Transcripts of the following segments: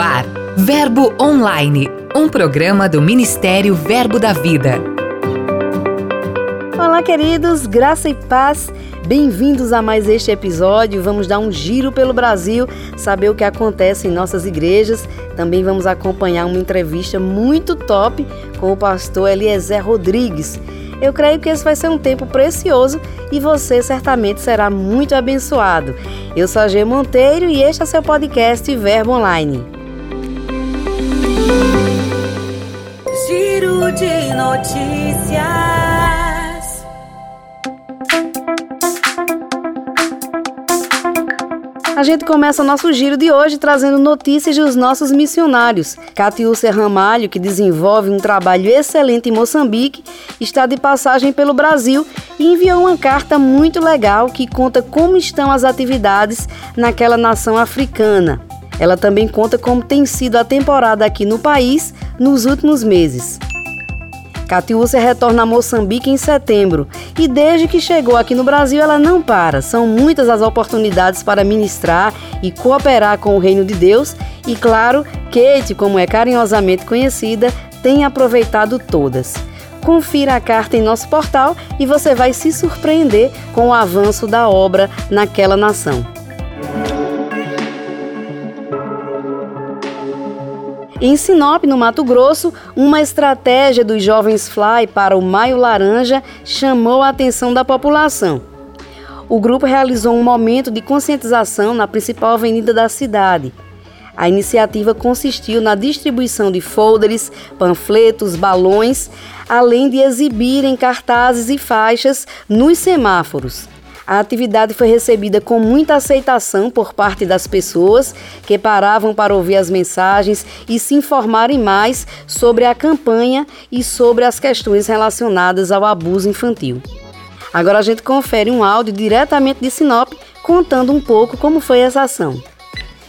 ar, Verbo Online, um programa do Ministério Verbo da Vida. Olá, queridos, graça e paz. Bem-vindos a mais este episódio. Vamos dar um giro pelo Brasil, saber o que acontece em nossas igrejas. Também vamos acompanhar uma entrevista muito top com o pastor Eliezer Rodrigues. Eu creio que esse vai ser um tempo precioso e você certamente será muito abençoado. Eu sou a G Monteiro e este é seu podcast Verbo Online. Giro de notícias. A gente começa nosso giro de hoje trazendo notícias dos nossos missionários. Catiúcia Ramalho, que desenvolve um trabalho excelente em Moçambique, está de passagem pelo Brasil e enviou uma carta muito legal que conta como estão as atividades naquela nação africana. Ela também conta como tem sido a temporada aqui no país nos últimos meses. Catiúcia retorna a Moçambique em setembro e desde que chegou aqui no Brasil ela não para. São muitas as oportunidades para ministrar e cooperar com o reino de Deus e, claro, Kate, como é carinhosamente conhecida, tem aproveitado todas. Confira a carta em nosso portal e você vai se surpreender com o avanço da obra naquela nação. Em Sinop, no Mato Grosso, uma estratégia dos jovens Fly para o Maio Laranja chamou a atenção da população. O grupo realizou um momento de conscientização na principal avenida da cidade. A iniciativa consistiu na distribuição de folders, panfletos, balões, além de exibirem cartazes e faixas nos semáforos. A atividade foi recebida com muita aceitação por parte das pessoas que paravam para ouvir as mensagens e se informarem mais sobre a campanha e sobre as questões relacionadas ao abuso infantil. Agora a gente confere um áudio diretamente de Sinop contando um pouco como foi essa ação.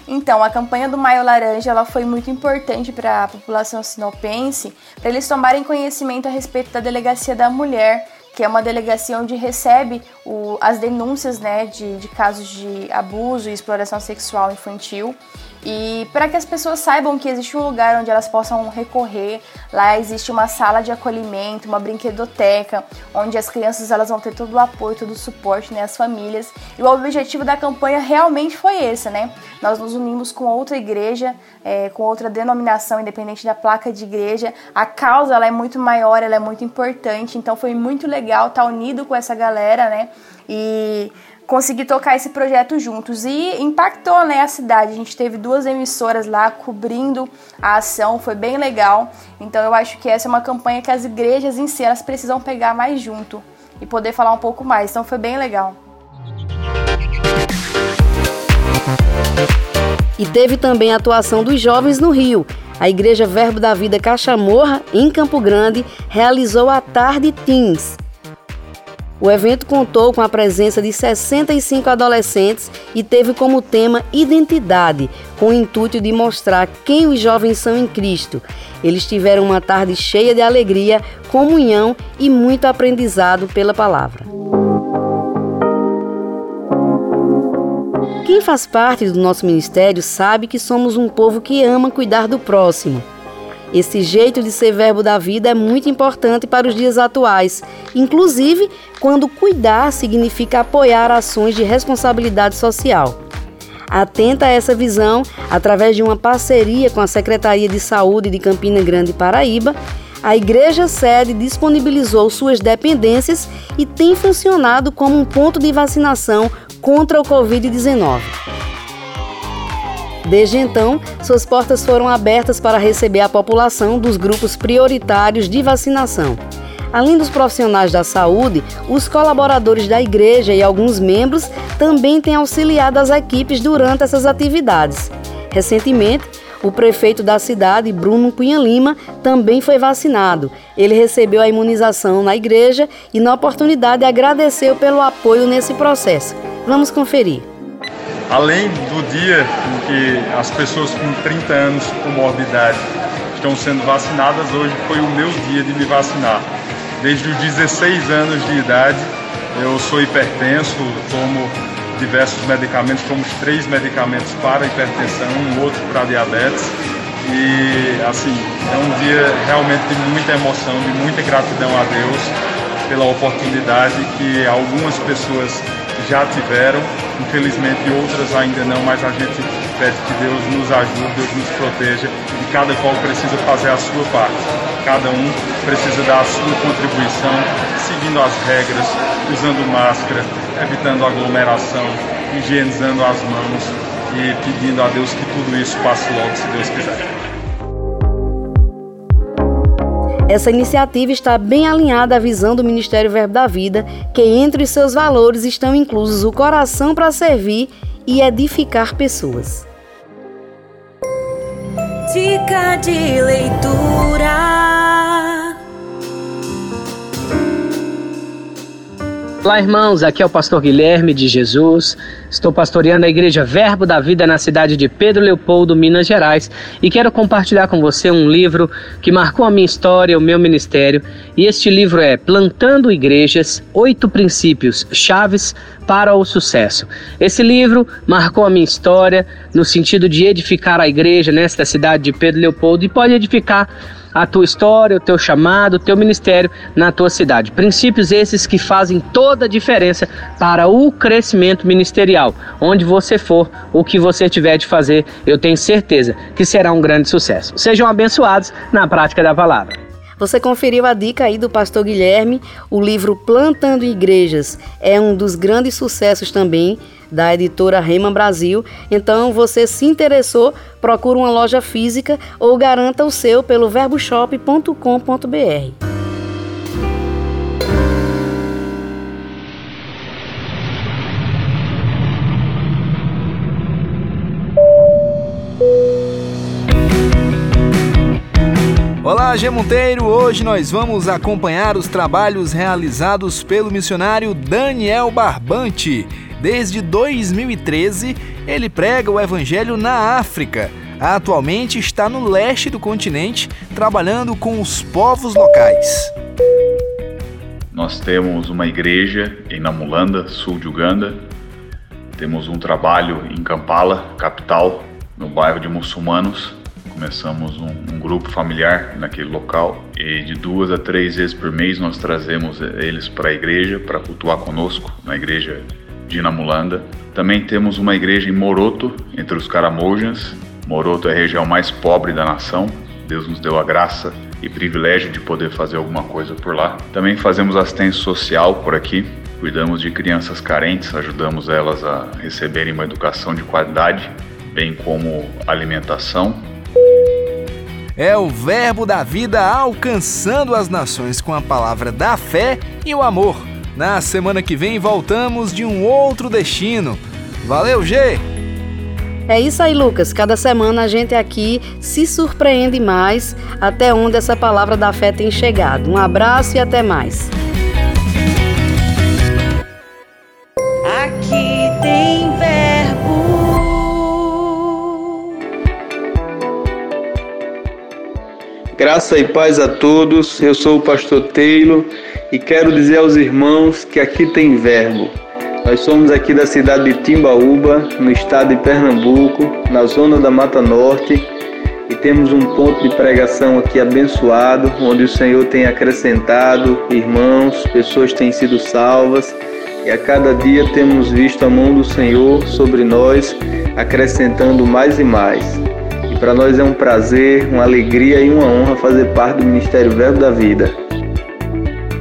Então, a campanha do Maio Laranja ela foi muito importante para a população sinopense, para eles tomarem conhecimento a respeito da Delegacia da Mulher, que é uma delegacia onde recebe o, as denúncias né, de, de casos de abuso e exploração sexual infantil. E para que as pessoas saibam que existe um lugar onde elas possam recorrer, lá existe uma sala de acolhimento, uma brinquedoteca, onde as crianças elas vão ter todo o apoio, todo o suporte, né, as famílias. E o objetivo da campanha realmente foi esse, né? Nós nos unimos com outra igreja, é, com outra denominação, independente da placa de igreja. A causa ela é muito maior, ela é muito importante, então foi muito legal estar unido com essa galera, né? E conseguir tocar esse projeto juntos e impactou né, a cidade. A gente teve duas emissoras lá cobrindo a ação, foi bem legal. Então eu acho que essa é uma campanha que as igrejas em si elas precisam pegar mais junto e poder falar um pouco mais. Então foi bem legal. E teve também a atuação dos jovens no Rio. A Igreja Verbo da Vida Cachamorra, em Campo Grande, realizou a Tarde Teens, o evento contou com a presença de 65 adolescentes e teve como tema identidade, com o intuito de mostrar quem os jovens são em Cristo. Eles tiveram uma tarde cheia de alegria, comunhão e muito aprendizado pela palavra. Quem faz parte do nosso ministério sabe que somos um povo que ama cuidar do próximo. Esse jeito de ser verbo da vida é muito importante para os dias atuais, inclusive quando cuidar significa apoiar ações de responsabilidade social. Atenta a essa visão, através de uma parceria com a Secretaria de Saúde de Campina Grande, Paraíba, a igreja sede disponibilizou suas dependências e tem funcionado como um ponto de vacinação contra o Covid-19. Desde então, suas portas foram abertas para receber a população dos grupos prioritários de vacinação. Além dos profissionais da saúde, os colaboradores da igreja e alguns membros também têm auxiliado as equipes durante essas atividades. Recentemente, o prefeito da cidade, Bruno Cunha Lima, também foi vacinado. Ele recebeu a imunização na igreja e, na oportunidade, agradeceu pelo apoio nesse processo. Vamos conferir. Além do dia em que as pessoas com 30 anos com morbidade estão sendo vacinadas, hoje foi o meu dia de me vacinar. Desde os 16 anos de idade, eu sou hipertenso, tomo diversos medicamentos, fomos três medicamentos para hipertensão, um outro para diabetes. E assim, é um dia realmente de muita emoção, de muita gratidão a Deus pela oportunidade que algumas pessoas já tiveram, infelizmente outras ainda não, mas a gente pede que Deus nos ajude, Deus nos proteja e cada qual precisa fazer a sua parte. Cada um precisa dar a sua contribuição, seguindo as regras, usando máscara, evitando aglomeração, higienizando as mãos e pedindo a Deus que tudo isso passe logo, se Deus quiser. Essa iniciativa está bem alinhada à visão do Ministério Verbo da Vida, que entre seus valores estão inclusos o coração para servir e edificar pessoas. Dica de leitura. Olá, irmãos. Aqui é o pastor Guilherme de Jesus. Estou pastoreando a Igreja Verbo da Vida na cidade de Pedro Leopoldo, Minas Gerais, e quero compartilhar com você um livro que marcou a minha história, o meu ministério. E este livro é Plantando Igrejas: Oito Princípios Chaves para o Sucesso. Esse livro marcou a minha história no sentido de edificar a igreja nesta cidade de Pedro Leopoldo e pode edificar a tua história, o teu chamado, o teu ministério na tua cidade. Princípios esses que fazem toda a diferença para o crescimento ministerial. Onde você for, o que você tiver de fazer, eu tenho certeza que será um grande sucesso. Sejam abençoados na prática da palavra. Você conferiu a dica aí do pastor Guilherme, o livro Plantando Igrejas. É um dos grandes sucessos também da editora Rema Brasil. Então, você se interessou, procura uma loja física ou garanta o seu pelo verboshop.com.br. Olá, G Monteiro! Hoje nós vamos acompanhar os trabalhos realizados pelo missionário Daniel Barbante. Desde 2013, ele prega o evangelho na África. Atualmente está no leste do continente, trabalhando com os povos locais. Nós temos uma igreja em Namulanda, sul de Uganda. Temos um trabalho em Kampala, capital, no bairro de muçulmanos. Começamos um, um, grupo familiar naquele local e de duas a três vezes por mês nós trazemos eles para a igreja para cultuar conosco na igreja de Namulanda. Também temos uma igreja em Moroto, entre os Caramojans. Moroto é a região mais pobre da nação. Deus nos deu a graça e privilégio de poder fazer alguma coisa por lá. Também fazemos assistência social por aqui. Cuidamos de crianças carentes, ajudamos elas a receberem uma educação de qualidade, bem como alimentação. É o Verbo da Vida alcançando as nações com a palavra da fé e o amor. Na semana que vem voltamos de um outro destino. Valeu, G! É isso aí, Lucas. Cada semana a gente aqui se surpreende mais até onde essa palavra da fé tem chegado. Um abraço e até mais. Aqui tem verbo. Graça e paz a todos. Eu sou o pastor Teilo e quero dizer aos irmãos que aqui tem verbo. Nós somos aqui da cidade de Timbaúba, no estado de Pernambuco, na zona da Mata Norte, e temos um ponto de pregação aqui abençoado, onde o Senhor tem acrescentado irmãos, pessoas têm sido salvas, e a cada dia temos visto a mão do Senhor sobre nós, acrescentando mais e mais. E para nós é um prazer, uma alegria e uma honra fazer parte do Ministério Verbo da Vida.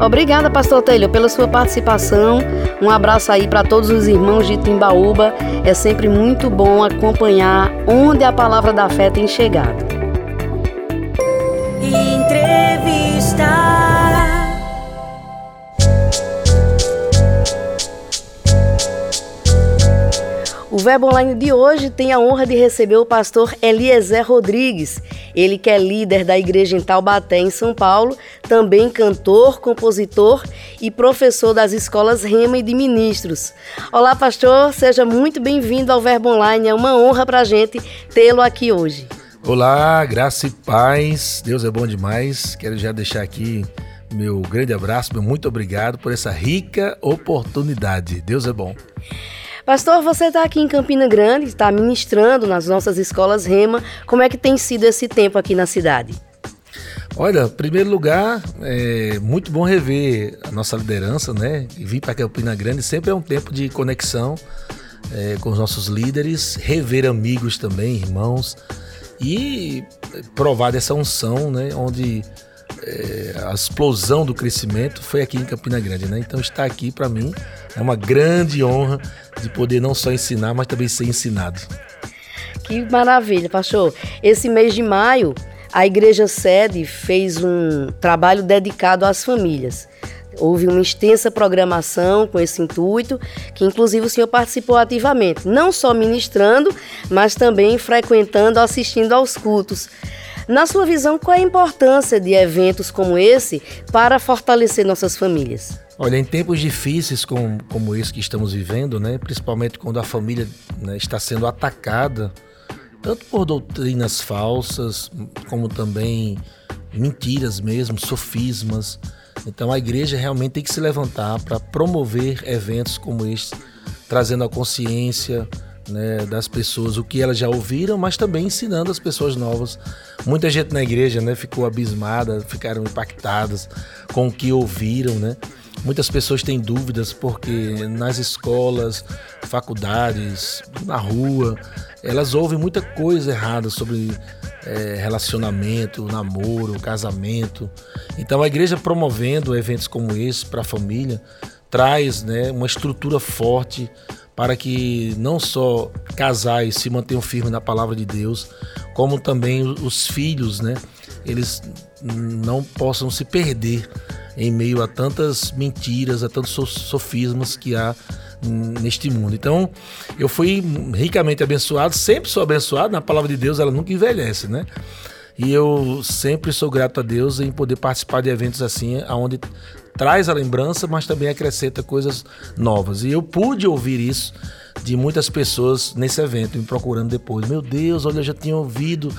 Obrigada, Pastor Taylor, pela sua participação. Um abraço aí para todos os irmãos de Timbaúba. É sempre muito bom acompanhar onde a palavra da fé tem chegado. Entrevista. O Verbo Online de hoje tem a honra de receber o pastor Eliezer Rodrigues. Ele que é líder da igreja em Taubaté, em São Paulo, também cantor, compositor e professor das escolas Rema e de Ministros. Olá, pastor, seja muito bem-vindo ao Verbo Online. É uma honra para a gente tê-lo aqui hoje. Olá, graça e paz. Deus é bom demais. Quero já deixar aqui meu grande abraço, meu muito obrigado por essa rica oportunidade. Deus é bom. Pastor, você está aqui em Campina Grande, está ministrando nas nossas escolas Rema. Como é que tem sido esse tempo aqui na cidade? Olha, em primeiro lugar, é muito bom rever a nossa liderança, né? E vir para Campina Grande sempre é um tempo de conexão é, com os nossos líderes, rever amigos também, irmãos, e provar dessa unção, né? Onde é, a explosão do crescimento foi aqui em Campina Grande, né? Então estar aqui para mim é uma grande honra de poder não só ensinar, mas também ser ensinado. Que maravilha, pastor. Esse mês de maio a igreja sede fez um trabalho dedicado às famílias. Houve uma extensa programação com esse intuito, que inclusive o senhor participou ativamente, não só ministrando, mas também frequentando, assistindo aos cultos. Na sua visão, qual é a importância de eventos como esse para fortalecer nossas famílias? Olha, em tempos difíceis como, como esse que estamos vivendo, né, principalmente quando a família né, está sendo atacada tanto por doutrinas falsas, como também mentiras mesmo, sofismas. Então a igreja realmente tem que se levantar para promover eventos como este, trazendo a consciência né, das pessoas o que elas já ouviram, mas também ensinando as pessoas novas. Muita gente na igreja né, ficou abismada, ficaram impactadas com o que ouviram, né? Muitas pessoas têm dúvidas porque nas escolas, faculdades, na rua, elas ouvem muita coisa errada sobre é, relacionamento, namoro, casamento. Então a igreja promovendo eventos como esse para a família traz né, uma estrutura forte para que não só casais se mantenham firmes na palavra de Deus, como também os filhos, né, eles não possam se perder em meio a tantas mentiras, a tantos sofismas que há neste mundo. Então, eu fui ricamente abençoado, sempre sou abençoado, na palavra de Deus ela nunca envelhece, né? E eu sempre sou grato a Deus em poder participar de eventos assim, onde traz a lembrança, mas também acrescenta coisas novas. E eu pude ouvir isso de muitas pessoas nesse evento, me procurando depois. Meu Deus, olha, eu já tinha ouvido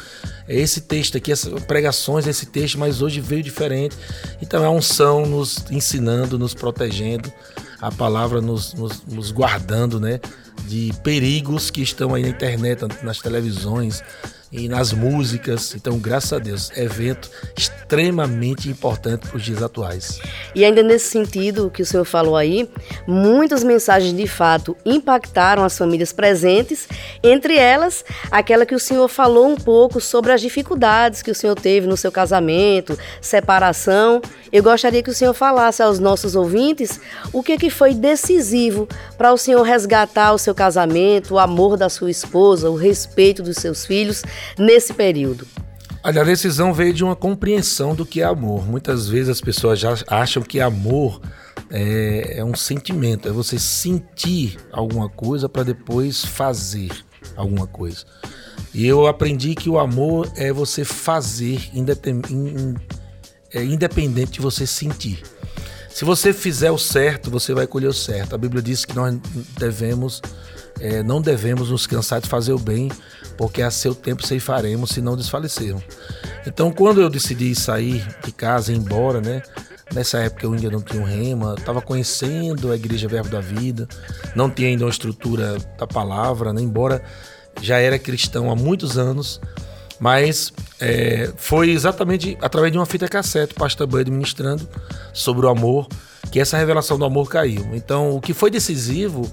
esse texto aqui, pregações desse texto, mas hoje veio diferente. Então é a unção nos ensinando, nos protegendo, a palavra nos, nos, nos guardando, né? De perigos que estão aí na internet, nas televisões, e nas músicas. Então, graças a Deus, evento extremamente importante para os dias atuais. E ainda nesse sentido que o senhor falou aí, muitas mensagens de fato impactaram as famílias presentes, entre elas aquela que o senhor falou um pouco sobre as dificuldades que o senhor teve no seu casamento, separação. Eu gostaria que o senhor falasse aos nossos ouvintes o que, que foi decisivo para o senhor resgatar o seu casamento, o amor da sua esposa, o respeito dos seus filhos nesse período? Olha, a decisão veio de uma compreensão do que é amor. Muitas vezes as pessoas já acham que amor é, é um sentimento, é você sentir alguma coisa para depois fazer alguma coisa. E eu aprendi que o amor é você fazer é independente de você sentir. Se você fizer o certo, você vai colher o certo. A Bíblia diz que nós devemos, é, não devemos nos cansar de fazer o bem, porque a seu tempo ceifaremos se não desfalecermos. Então, quando eu decidi sair de casa e ir embora, né? Nessa época eu ainda não tinha um rema, estava conhecendo a Igreja Verbo da Vida, não tinha ainda uma estrutura da palavra, né? embora já era cristão há muitos anos, mas é, foi exatamente através de uma fita cassete, o pastor Bud ministrando sobre o amor, que essa revelação do amor caiu. Então, o que foi decisivo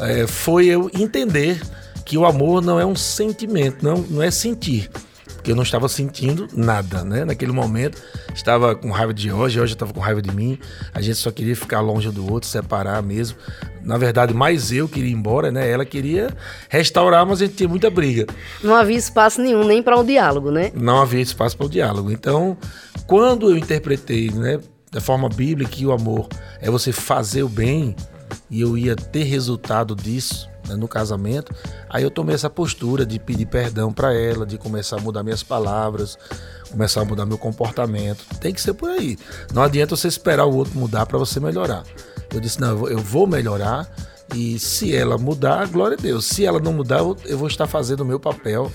é, foi eu entender que o amor não é um sentimento, não, não é sentir. Porque eu não estava sentindo nada, né? Naquele momento, estava com raiva de hoje, hoje estava com raiva de mim. A gente só queria ficar longe do outro, separar mesmo. Na verdade, mais eu queria ir embora, né? Ela queria restaurar, mas a gente tinha muita briga. Não havia espaço nenhum nem para o um diálogo, né? Não havia espaço para o diálogo. Então, quando eu interpretei, né, da forma bíblica, que o amor é você fazer o bem e eu ia ter resultado disso, né, no casamento, aí eu tomei essa postura de pedir perdão para ela, de começar a mudar minhas palavras, começar a mudar meu comportamento. Tem que ser por aí. Não adianta você esperar o outro mudar para você melhorar. Eu disse: não, eu vou melhorar. E se ela mudar, glória a Deus. Se ela não mudar, eu vou estar fazendo o meu papel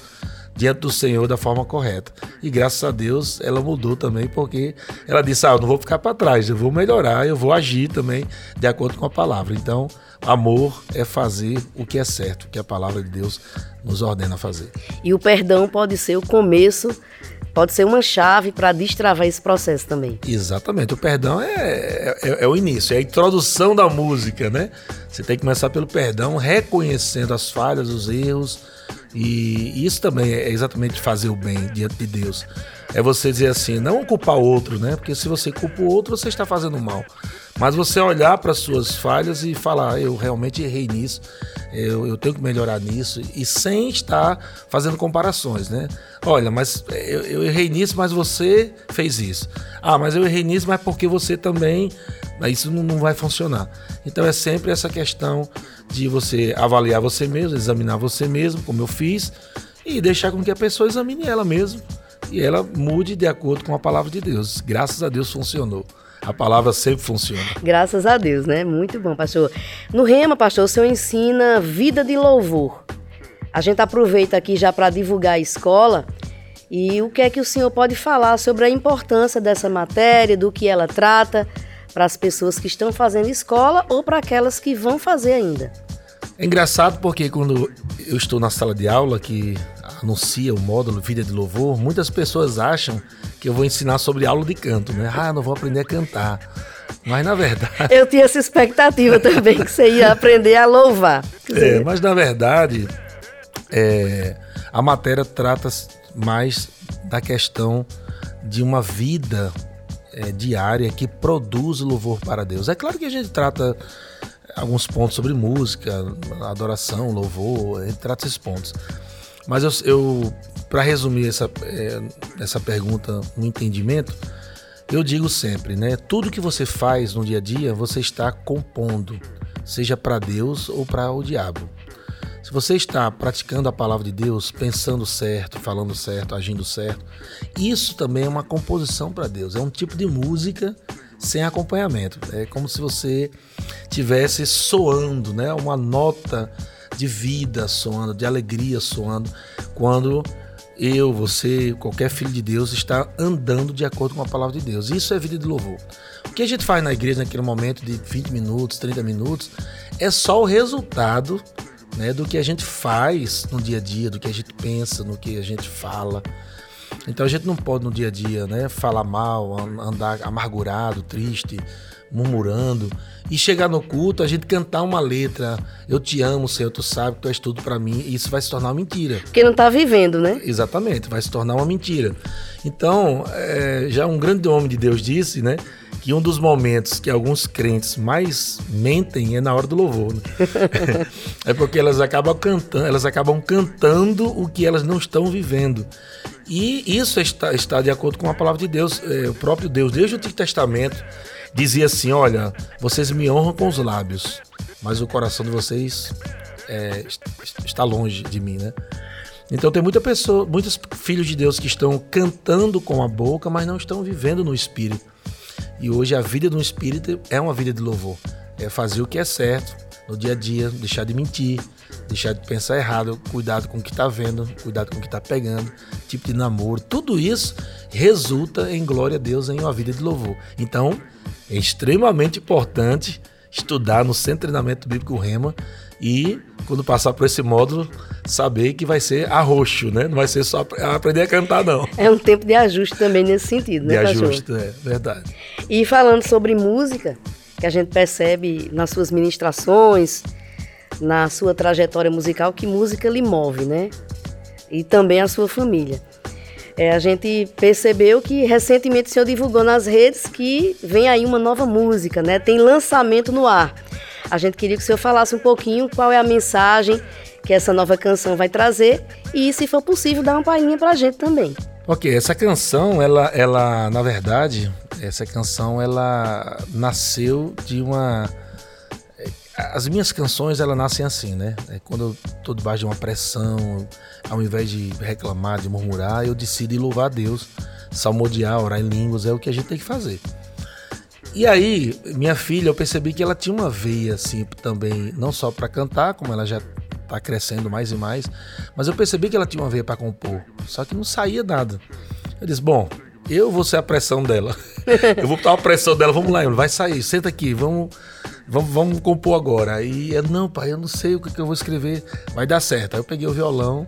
diante do Senhor da forma correta. E graças a Deus ela mudou também, porque ela disse: Ah, eu não vou ficar para trás, eu vou melhorar, eu vou agir também de acordo com a palavra. Então, amor é fazer o que é certo, o que a palavra de Deus nos ordena fazer. E o perdão pode ser o começo pode ser uma chave para destravar esse processo também. Exatamente. O perdão é, é, é, o início, é a introdução da música, né? Você tem que começar pelo perdão, reconhecendo as falhas, os erros. E isso também é exatamente fazer o bem diante de Deus. É você dizer assim, não culpar outro, né? Porque se você culpa o outro, você está fazendo mal. Mas você olhar para as suas falhas e falar, eu realmente errei nisso, eu, eu, tenho que melhorar nisso, e sem estar fazendo comparações, né? Olha, mas eu, eu, errei nisso, mas você fez isso. Ah, mas eu errei nisso, mas porque você também. Isso não, não vai funcionar. Então é sempre essa questão de você avaliar você mesmo, examinar você mesmo, como eu fiz, e deixar com que a pessoa examine ela mesma e ela mude de acordo com a palavra de Deus. Graças a Deus funcionou. A palavra sempre funciona. Graças a Deus, né? Muito bom, pastor. No Rema, pastor, o senhor ensina vida de louvor. A gente aproveita aqui já para divulgar a escola. E o que é que o senhor pode falar sobre a importância dessa matéria, do que ela trata, para as pessoas que estão fazendo escola ou para aquelas que vão fazer ainda? É engraçado porque quando eu estou na sala de aula que anuncia o módulo Vida de Louvor, muitas pessoas acham que eu vou ensinar sobre aula de canto, né? Ah, não vou aprender a cantar. Mas na verdade. Eu tinha essa expectativa também, que você ia aprender a louvar. É, mas na verdade, é, a matéria trata mais da questão de uma vida é, diária que produz louvor para Deus. É claro que a gente trata alguns pontos sobre música, adoração, louvor, a gente trata esses pontos. Mas eu, eu para resumir essa, é, essa pergunta no entendimento, eu digo sempre, né? Tudo que você faz no dia a dia, você está compondo, seja para Deus ou para o diabo. Se você está praticando a palavra de Deus, pensando certo, falando certo, agindo certo, isso também é uma composição para Deus. É um tipo de música sem acompanhamento. É como se você tivesse soando, né? Uma nota de vida soando, de alegria soando, quando eu, você, qualquer filho de Deus está andando de acordo com a palavra de Deus. Isso é vida de louvor. O que a gente faz na igreja naquele momento de 20 minutos, 30 minutos, é só o resultado né, do que a gente faz no dia a dia, do que a gente pensa, no que a gente fala. Então a gente não pode no dia a dia né, falar mal, andar amargurado, triste, murmurando e chegar no culto, a gente cantar uma letra, eu te amo, Senhor, tu sabe que tu és tudo para mim, e isso vai se tornar uma mentira. Porque não tá vivendo, né? Exatamente, vai se tornar uma mentira. Então, é, já um grande homem de Deus disse, né, que um dos momentos que alguns crentes mais mentem é na hora do louvor. Né? é porque elas acabam cantando, elas acabam cantando o que elas não estão vivendo. E isso está, está de acordo com a palavra de Deus, é, o próprio Deus, desde o Antigo Testamento, dizia assim: Olha, vocês me honram com os lábios, mas o coração de vocês é, está longe de mim, né? Então tem muita pessoa, muitos filhos de Deus que estão cantando com a boca, mas não estão vivendo no espírito. E hoje a vida no espírito é uma vida de louvor. É fazer o que é certo no dia a dia, deixar de mentir, deixar de pensar errado, cuidado com o que está vendo, cuidado com o que está pegando, tipo de namoro, tudo isso resulta em glória a Deus em uma vida de louvor. Então, é extremamente importante estudar no Centro de Treinamento Bíblico Rema e, quando passar por esse módulo, saber que vai ser arroxo, né? Não vai ser só aprender a cantar, não. É um tempo de ajuste também nesse sentido, né, De ajuste, é verdade. E falando sobre música, que a gente percebe nas suas ministrações, na sua trajetória musical, que música lhe move, né? E também a sua família. É, a gente percebeu que recentemente o senhor divulgou nas redes que vem aí uma nova música, né? Tem lançamento no ar. A gente queria que o senhor falasse um pouquinho qual é a mensagem que essa nova canção vai trazer e, se for possível, dar uma palhinha pra gente também. Ok, essa canção, ela, ela, na verdade, essa canção, ela nasceu de uma as minhas canções elas nascem assim, né? É quando eu tô debaixo de uma pressão, ao invés de reclamar, de murmurar, eu decido louvar a Deus, salmodiar, orar em línguas, é o que a gente tem que fazer. E aí, minha filha, eu percebi que ela tinha uma veia assim também, não só para cantar, como ela já tá crescendo mais e mais. Mas eu percebi que ela tinha uma veia para compor, só que não saía nada. Eu disse, bom, eu vou ser a pressão dela. eu vou botar a pressão dela, vamos lá, vai sair, senta aqui, vamos, vamos, vamos compor agora. Aí eu, não, pai, eu não sei o que, que eu vou escrever, vai dar certo. Aí eu peguei o violão,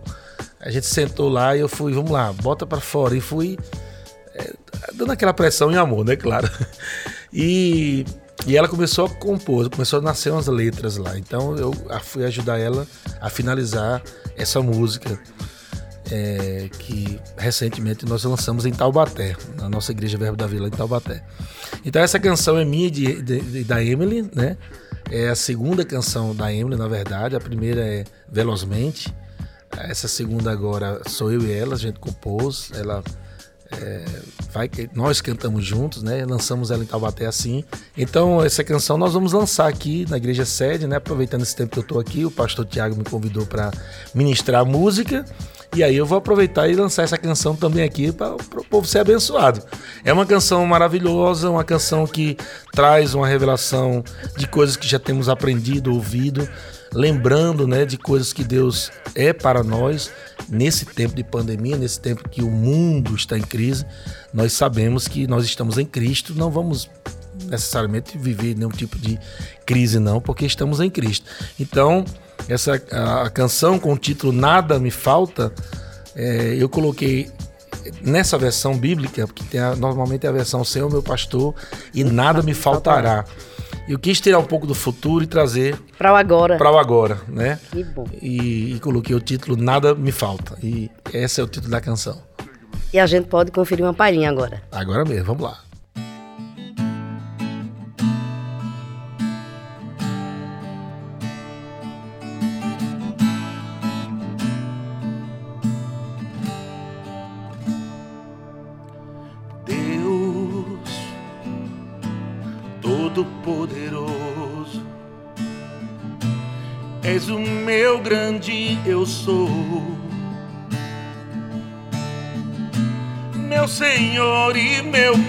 a gente sentou lá e eu fui, vamos lá, bota para fora. E fui é, dando aquela pressão em amor, né, claro. E, e ela começou a compor, começou a nascer umas letras lá. Então eu fui ajudar ela a finalizar essa música é, que recentemente nós lançamos em Taubaté, na nossa igreja Verbo da Vila em Taubaté. Então essa canção é minha de, de, de, da Emily, né? É a segunda canção da Emily, na verdade. A primeira é Velozmente. Essa segunda agora sou eu e ela, a gente compôs. Ela é, vai, nós cantamos juntos, né? Lançamos ela em Taubaté assim. Então, essa canção nós vamos lançar aqui na igreja sede, né? Aproveitando esse tempo que eu estou aqui, o pastor Tiago me convidou para ministrar a música. E aí eu vou aproveitar e lançar essa canção também aqui para o povo ser abençoado. É uma canção maravilhosa, uma canção que traz uma revelação de coisas que já temos aprendido, ouvido, lembrando né, de coisas que Deus é para nós nesse tempo de pandemia, nesse tempo que o mundo está em crise. Nós sabemos que nós estamos em Cristo, não vamos necessariamente viver nenhum tipo de crise, não, porque estamos em Cristo. Então, essa a, a canção com o título Nada Me Falta, é, eu coloquei nessa versão bíblica, porque tem a, normalmente é a versão Senhor meu pastor e nada me faltará. Eu quis tirar um pouco do futuro e trazer para o agora. Para o agora, né? Que bom. E, e coloquei o título Nada me falta. E esse é o título da canção. E a gente pode conferir uma palhinha agora. Agora mesmo, vamos lá.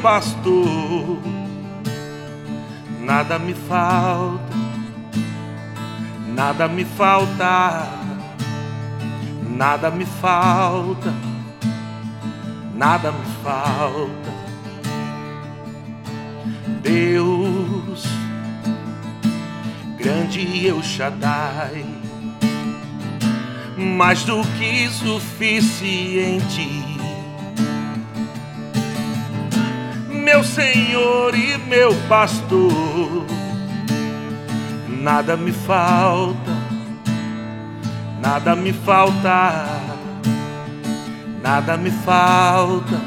Pastor, nada me falta, nada me falta, nada me falta, nada me falta. Deus, grande eu Shaddai mais do que suficiente. Meu Senhor e meu pastor, nada me falta, nada me falta, nada me falta,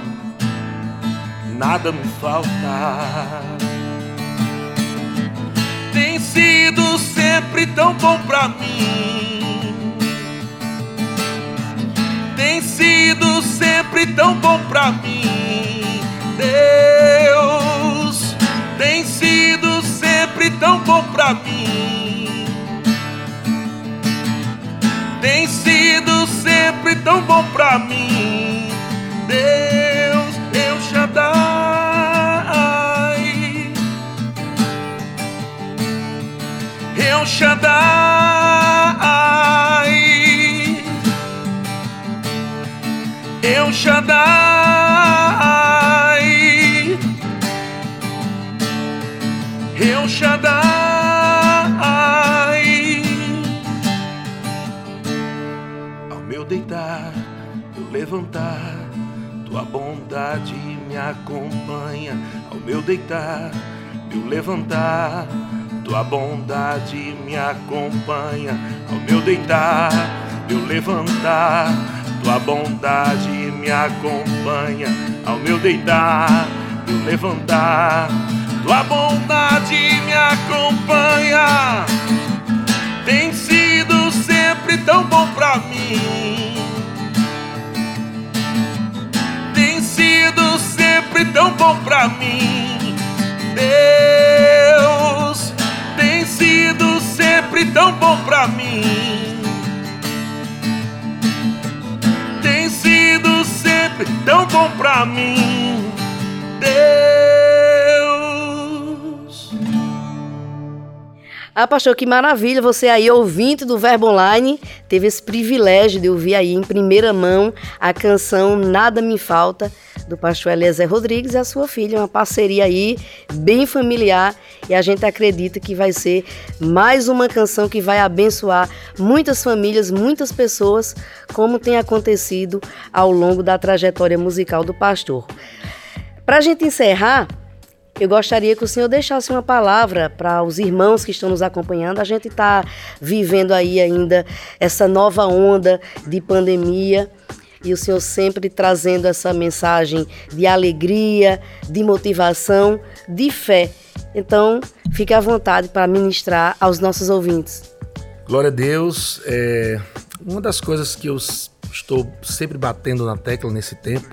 nada me falta. Tem sido sempre tão bom pra mim tem sido sempre tão bom pra mim. Deus tem sido sempre tão bom pra mim. Tem sido sempre tão bom pra mim. Deus, eu Shaddai. Eu Shaddai. El Shaddai. Shaddai. Ao meu deitar, eu levantar, tua bondade me acompanha. Ao meu deitar, eu levantar, tua bondade me acompanha. Ao meu deitar, eu levantar tua bondade me acompanha ao meu deitar e levantar. Tua bondade me acompanha. Tem sido sempre tão bom pra mim. Tem sido sempre tão bom pra mim. Deus tem sido sempre tão bom pra mim. sempre tão bom pra mim, Deus. Ah, pastor, que maravilha. Você aí, ouvinte do Verbo Online, teve esse privilégio de ouvir aí em primeira mão a canção Nada Me Falta, do pastor Eliezer Rodrigues e a sua filha. Uma parceria aí bem familiar e a gente acredita que vai ser mais uma canção que vai abençoar muitas famílias, muitas pessoas, como tem acontecido ao longo da trajetória musical do pastor. Para a gente encerrar, eu gostaria que o senhor deixasse uma palavra para os irmãos que estão nos acompanhando. A gente está vivendo aí ainda essa nova onda de pandemia e o senhor sempre trazendo essa mensagem de alegria, de motivação, de fé. Então, fique à vontade para ministrar aos nossos ouvintes. Glória a Deus. É, uma das coisas que eu estou sempre batendo na tecla nesse tempo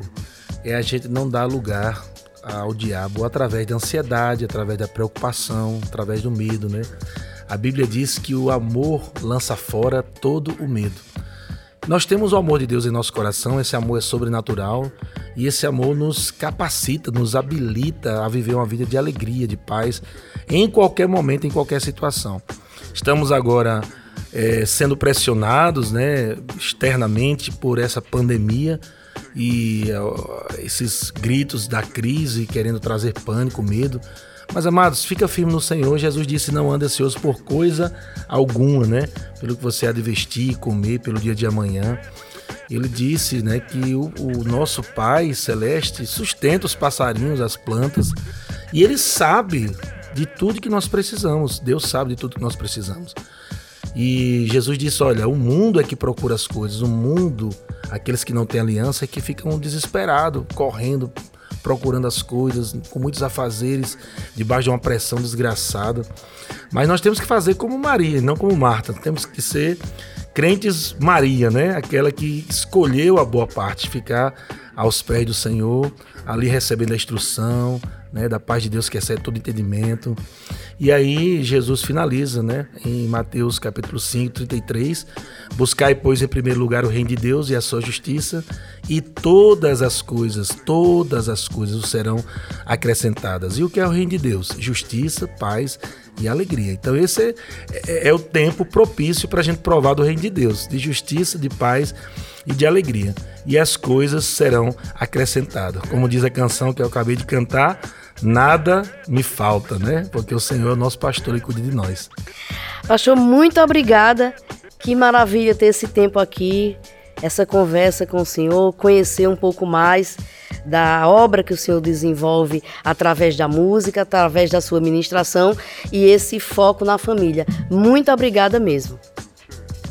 é a gente não dar lugar ao diabo através da ansiedade, através da preocupação, através do medo, né? A Bíblia diz que o amor lança fora todo o medo. Nós temos o amor de Deus em nosso coração, esse amor é sobrenatural e esse amor nos capacita, nos habilita a viver uma vida de alegria, de paz, em qualquer momento, em qualquer situação. Estamos agora é, sendo pressionados né, externamente por essa pandemia e uh, esses gritos da crise querendo trazer pânico, medo. Mas amados, fica firme no Senhor. Jesus disse: Não ande ansioso por coisa alguma, né? Pelo que você há de vestir comer pelo dia de amanhã. Ele disse né, que o, o nosso Pai Celeste sustenta os passarinhos, as plantas, e Ele sabe de tudo que nós precisamos. Deus sabe de tudo que nós precisamos. E Jesus disse: Olha, o mundo é que procura as coisas, o mundo, aqueles que não têm aliança, é que ficam desesperados, correndo, procurando as coisas, com muitos afazeres, debaixo de uma pressão desgraçada. Mas nós temos que fazer como Maria, não como Marta. Temos que ser crentes Maria, né? Aquela que escolheu a boa parte, ficar aos pés do Senhor, ali recebendo a instrução, né, da paz de Deus que excede todo entendimento. E aí Jesus finaliza, né, em Mateus capítulo 5, 33, buscai pois em primeiro lugar o reino de Deus e a sua justiça, e todas as coisas, todas as coisas serão acrescentadas. E o que é o reino de Deus? Justiça, paz e alegria. Então esse é, é, é o tempo propício para a gente provar do reino de Deus, de justiça, de paz e de alegria. E as coisas serão acrescentadas. Como diz a canção que eu acabei de cantar, nada me falta, né? Porque o Senhor é o nosso pastor e cuida de nós. Pastor, muito obrigada. Que maravilha ter esse tempo aqui, essa conversa com o Senhor, conhecer um pouco mais da obra que o Senhor desenvolve através da música, através da sua ministração e esse foco na família. Muito obrigada mesmo.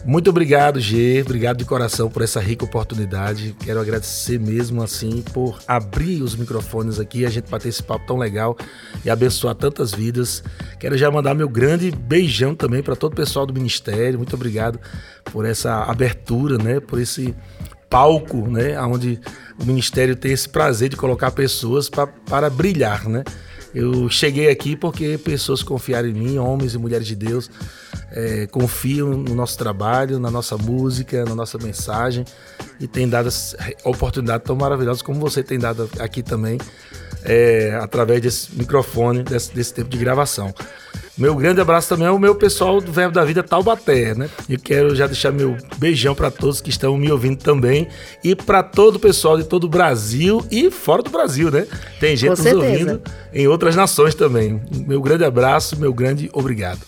Muito obrigado, G. Obrigado de coração por essa rica oportunidade. Quero agradecer mesmo assim por abrir os microfones aqui, a gente bater esse papo tão legal e abençoar tantas vidas. Quero já mandar meu grande beijão também para todo o pessoal do ministério. Muito obrigado por essa abertura, né? Por esse palco, né? Onde o ministério tem esse prazer de colocar pessoas pra, para brilhar, né? Eu cheguei aqui porque pessoas confiaram em mim, homens e mulheres de Deus, é, confiam no nosso trabalho, na nossa música, na nossa mensagem e tem dado oportunidades tão maravilhosas como você tem dado aqui também, é, através desse microfone, desse, desse tempo de gravação. Meu grande abraço também ao meu pessoal do Verbo da Vida Taubaté, né? E quero já deixar meu beijão para todos que estão me ouvindo também e para todo o pessoal de todo o Brasil e fora do Brasil, né? Tem gente nos ouvindo em outras nações também. Meu grande abraço, meu grande obrigado.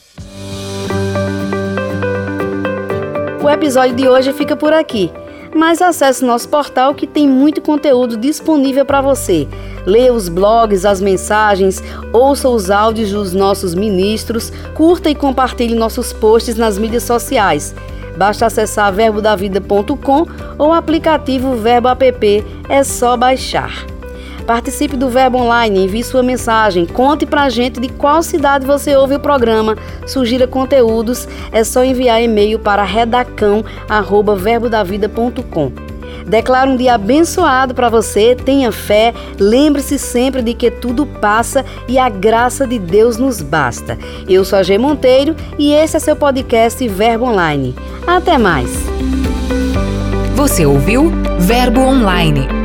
O episódio de hoje fica por aqui mas acesse nosso portal que tem muito conteúdo disponível para você. Leia os blogs, as mensagens, ouça os áudios dos nossos ministros, curta e compartilhe nossos posts nas mídias sociais. Basta acessar verbodavida.com ou o aplicativo Verbo App, é só baixar. Participe do Verbo Online, envie sua mensagem, conte pra gente de qual cidade você ouve o programa, sugira conteúdos, é só enviar e-mail para redacão@verbodavida.com. Declaro um dia abençoado para você, tenha fé, lembre-se sempre de que tudo passa e a graça de Deus nos basta. Eu sou a G Monteiro e esse é seu podcast Verbo Online. Até mais. Você ouviu Verbo Online